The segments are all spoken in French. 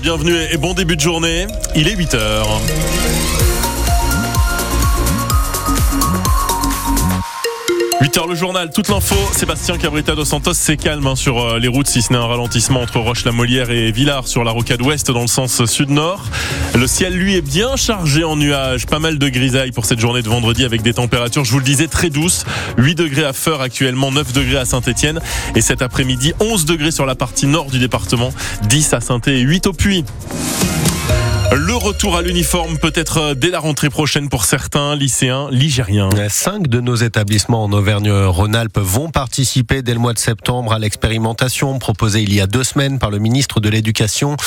bienvenue et bon début de journée. Il est 8h. 8h le journal, toute l'info. Sébastien Cabrita dos Santos, c'est calme hein, sur euh, les routes, si ce n'est un ralentissement entre Roche-la-Molière et Villars sur la rocade ouest dans le sens sud-nord. Le ciel, lui, est bien chargé en nuages. Pas mal de grisailles pour cette journée de vendredi avec des températures, je vous le disais, très douces. 8 degrés à Feur actuellement, 9 degrés à Saint-Etienne. Et cet après-midi, 11 degrés sur la partie nord du département, 10 à saint et 8 au Puy. Le retour à l'uniforme peut-être euh, dès la rentrée prochaine pour certains lycéens ligériens. Cinq de nos établissements en Auvergne-Rhône-Alpes vont participer dès le mois de septembre à l'expérimentation proposée il y a deux semaines par le ministre de l'Éducation,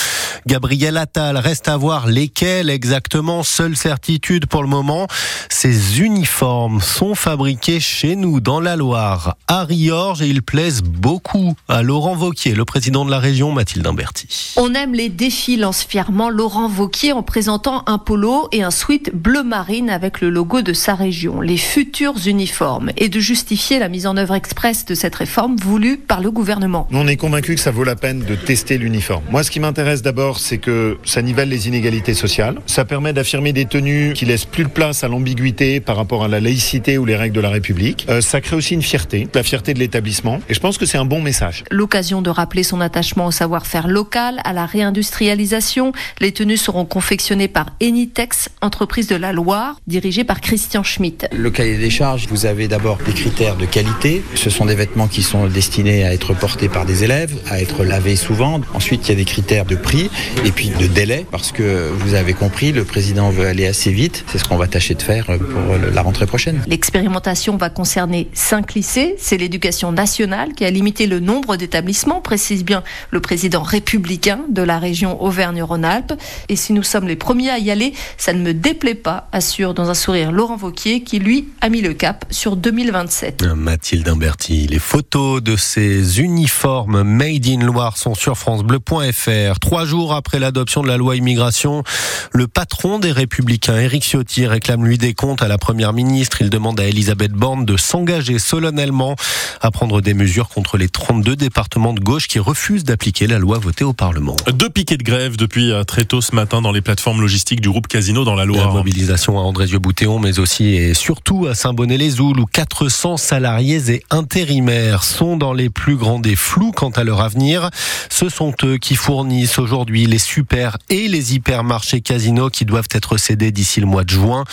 Gabriel Attal. Reste à voir lesquels exactement. Seule certitude pour le moment, ces uniformes sont fabriqués chez nous dans la Loire, à Riorges, et ils plaisent beaucoup à Laurent Vauquier, le président de la région, Mathilde Imberti. On aime les défis, lance fièrement Laurent Vauquier en présentant un polo et un sweat bleu marine avec le logo de sa région, les futurs uniformes, et de justifier la mise en œuvre express de cette réforme voulue par le gouvernement. On est convaincu que ça vaut la peine de tester l'uniforme. Moi, ce qui m'intéresse d'abord, c'est que ça nivelle les inégalités sociales. Ça permet d'affirmer des tenues qui laissent plus de place à l'ambiguïté par rapport à la laïcité ou les règles de la République. Euh, ça crée aussi une fierté, la fierté de l'établissement. Et je pense que c'est un bon message. L'occasion de rappeler son attachement au savoir-faire local, à la réindustrialisation. Les tenues seront confectionné par Enitex, entreprise de la Loire, dirigée par Christian Schmitt. Le cahier des charges, vous avez d'abord des critères de qualité. Ce sont des vêtements qui sont destinés à être portés par des élèves, à être lavés souvent. Ensuite, il y a des critères de prix et puis de délai, parce que vous avez compris, le président veut aller assez vite. C'est ce qu'on va tâcher de faire pour la rentrée prochaine. L'expérimentation va concerner cinq lycées. C'est l'éducation nationale qui a limité le nombre d'établissements, précise bien le président républicain de la région Auvergne-Rhône-Alpes. Et si nous sommes les premiers à y aller. Ça ne me déplaît pas, assure dans un sourire Laurent Vauquier, qui lui a mis le cap sur 2027. Mathilde Imberti, les photos de ces uniformes Made in Loire sont sur francebleu.fr. Trois jours après l'adoption de la loi immigration, le patron des Républicains, Éric Ciotti, réclame lui des comptes à la Première ministre. Il demande à Elisabeth Borne de s'engager solennellement à prendre des mesures contre les 32 départements de gauche qui refusent d'appliquer la loi votée au Parlement. Deux piquets de grève depuis euh, très tôt ce matin dans les plateformes logistiques du groupe Casino dans la Loire. La mobilisation à Andrézieux-Boutéon, mais aussi et surtout à Saint-Bonnet-les-Oules, où 400 salariés et intérimaires sont dans les plus grands des flous quant à leur avenir. Ce sont eux qui fournissent aujourd'hui les super et les hypermarchés Casino qui doivent être cédés d'ici le mois de juin.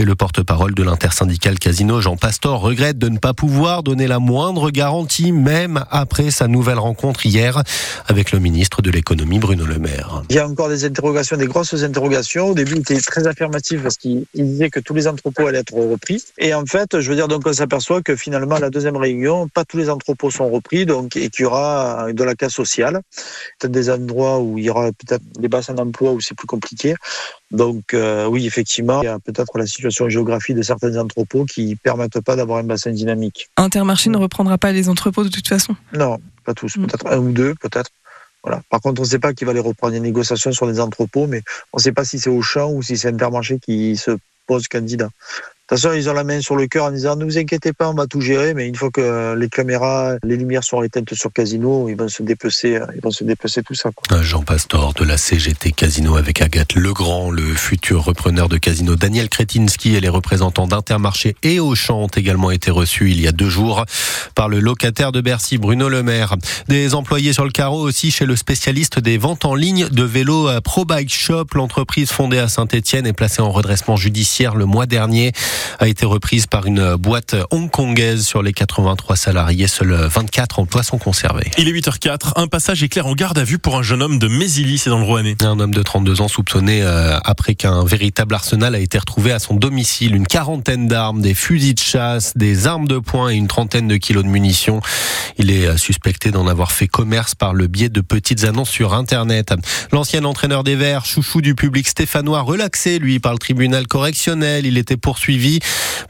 Et le porte-parole de l'intersyndicale Casino, Jean Pastor, regrette de ne pas pouvoir donner la moindre garantie, même après sa nouvelle rencontre hier avec le ministre de l'économie, Bruno Le Maire. Il y a encore des interrogations, des grosses interrogations. Au début, il était très affirmatif parce qu'il disait que tous les entrepôts allaient être repris. Et en fait, je veux dire, donc on s'aperçoit que finalement, à la deuxième réunion, pas tous les entrepôts sont repris, donc et qu'il y aura de la casse sociale. Peut-être des endroits où il y aura peut-être des bassins d'emploi où c'est plus compliqué. Donc euh, oui, effectivement, il y a peut-être la situation géographique de certains entrepôts qui permettent pas d'avoir un bassin dynamique. Intermarché ne reprendra pas les entrepôts de toute façon Non, pas tous, mm. peut-être un ou deux, peut-être. Voilà. Par contre, on ne sait pas qui va les reprendre les négociations sur les entrepôts, mais on ne sait pas si c'est Auchan ou si c'est Intermarché qui se pose candidat. Ils ont la main sur le cœur en disant ne vous inquiétez pas, on va tout gérer, mais une fois que les caméras, les lumières sont éteintes sur Casino, ils vont se dépecer, ils vont se dépecer tout ça. Quoi. Jean Pastor de la CGT Casino avec Agathe Legrand, le futur repreneur de Casino Daniel Kretinsky et les représentants d'Intermarché et Auchan ont également été reçus il y a deux jours par le locataire de Bercy, Bruno Le Maire. Des employés sur le carreau aussi chez le spécialiste des ventes en ligne de vélos Pro Bike Shop. L'entreprise fondée à Saint-Etienne est placée en redressement judiciaire le mois dernier a été reprise par une boîte hongkongaise sur les 83 salariés. Seuls 24 emplois sont conservés. Il est 8h04. Un passage éclair en garde à vue pour un jeune homme de Mézilly, c'est dans le Rouennais. Un homme de 32 ans soupçonné euh, après qu'un véritable arsenal a été retrouvé à son domicile. Une quarantaine d'armes, des fusils de chasse, des armes de poing et une trentaine de kilos de munitions. Il est euh, suspecté d'en avoir fait commerce par le biais de petites annonces sur Internet. L'ancien entraîneur des Verts, chouchou du public stéphanois, relaxé, lui, par le tribunal correctionnel. Il était poursuivi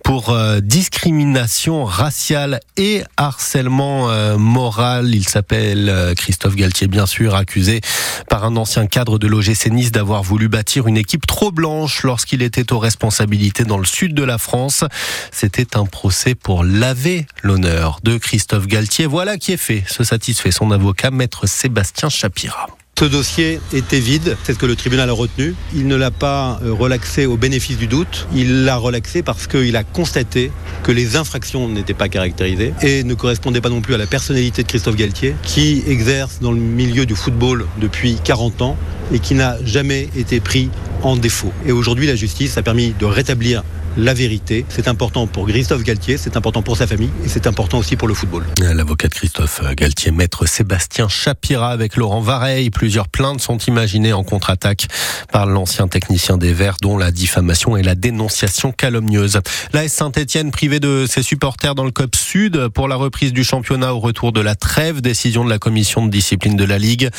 pour euh, discrimination raciale et harcèlement euh, moral. Il s'appelle euh, Christophe Galtier, bien sûr, accusé par un ancien cadre de l'OGC Nice d'avoir voulu bâtir une équipe trop blanche lorsqu'il était aux responsabilités dans le sud de la France. C'était un procès pour laver l'honneur de Christophe Galtier. Voilà qui est fait, se satisfait son avocat, maître Sébastien Chapira. Ce dossier était vide, c'est ce que le tribunal a retenu. Il ne l'a pas euh, relaxé au bénéfice du doute, il l'a relaxé parce qu'il a constaté que les infractions n'étaient pas caractérisées et ne correspondaient pas non plus à la personnalité de Christophe Galtier, qui exerce dans le milieu du football depuis 40 ans et qui n'a jamais été pris en défaut. Et aujourd'hui, la justice a permis de rétablir la vérité. C'est important pour Christophe Galtier, c'est important pour sa famille et c'est important aussi pour le football. L'avocat de Christophe Galtier, maître Sébastien Chapira avec Laurent Vareille. Plusieurs plaintes sont imaginées en contre-attaque par l'ancien technicien des Verts, dont la diffamation et la dénonciation calomnieuse. La Saint-Etienne privée de ses supporters dans le COP Sud pour la reprise du championnat au retour de la trêve, décision de la commission de discipline de la Ligue.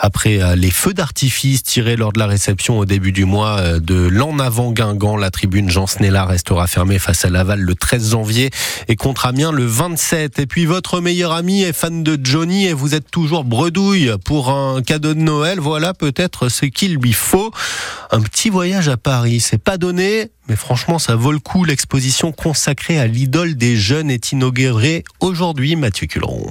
Après euh, les feux d'artifice tirés lors de la réception au début du mois euh, de l'en avant Guingamp, la tribune Jean Snella restera fermée face à Laval le 13 janvier et contre Amiens le 27. Et puis votre meilleur ami est fan de Johnny et vous êtes toujours bredouille pour un cadeau de Noël. Voilà peut-être ce qu'il lui faut. Un petit voyage à Paris, c'est pas donné, mais franchement, ça vaut le coup. L'exposition consacrée à l'idole des jeunes est inaugurée aujourd'hui, Mathieu Culeron.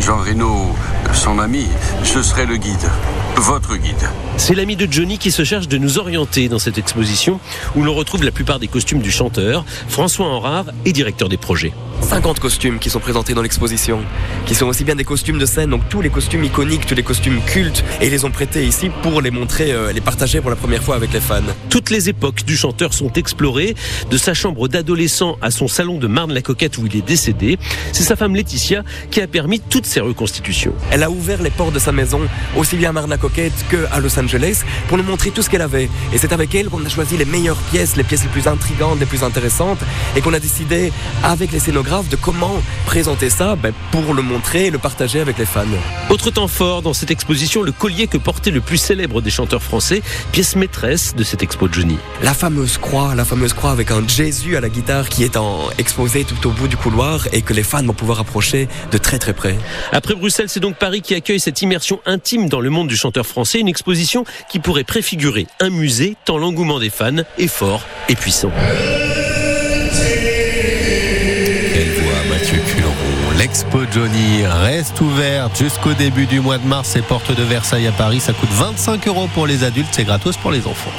Jean Reno, son ami, ce serait le guide. Votre guide. C'est l'ami de Johnny qui se cherche de nous orienter dans cette exposition où l'on retrouve la plupart des costumes du chanteur, François Henrard est directeur des projets. 50 costumes qui sont présentés dans l'exposition, qui sont aussi bien des costumes de scène, donc tous les costumes iconiques, tous les costumes cultes, et ils les ont prêtés ici pour les montrer, euh, les partager pour la première fois avec les fans. Toutes les époques du chanteur sont explorées, de sa chambre d'adolescent à son salon de Marne-la-Coquette où il est décédé. C'est sa femme Laetitia qui a permis toutes ces reconstitutions. Elle a ouvert les portes de sa maison, aussi bien à Marne-la-Coquette qu'à Los Angeles, pour nous montrer tout ce qu'elle avait. Et c'est avec elle qu'on a choisi les meilleures pièces, les pièces les plus intrigantes, les plus intéressantes, et qu'on a décidé, avec les scénographes, de comment présenter ça ben, pour le montrer et le partager avec les fans. Autre temps fort dans cette exposition, le collier que portait le plus célèbre des chanteurs français, pièce maîtresse de cette expo de Johnny. La fameuse croix, la fameuse croix avec un Jésus à la guitare qui est en exposé tout au bout du couloir et que les fans vont pouvoir approcher de très très près. Après Bruxelles, c'est donc Paris qui accueille cette immersion intime dans le monde du chanteur français, une exposition qui pourrait préfigurer un musée tant l'engouement des fans est fort et puissant. Expo Johnny reste ouverte jusqu'au début du mois de mars et porte de Versailles à Paris. Ça coûte 25 euros pour les adultes, c'est gratos pour les enfants.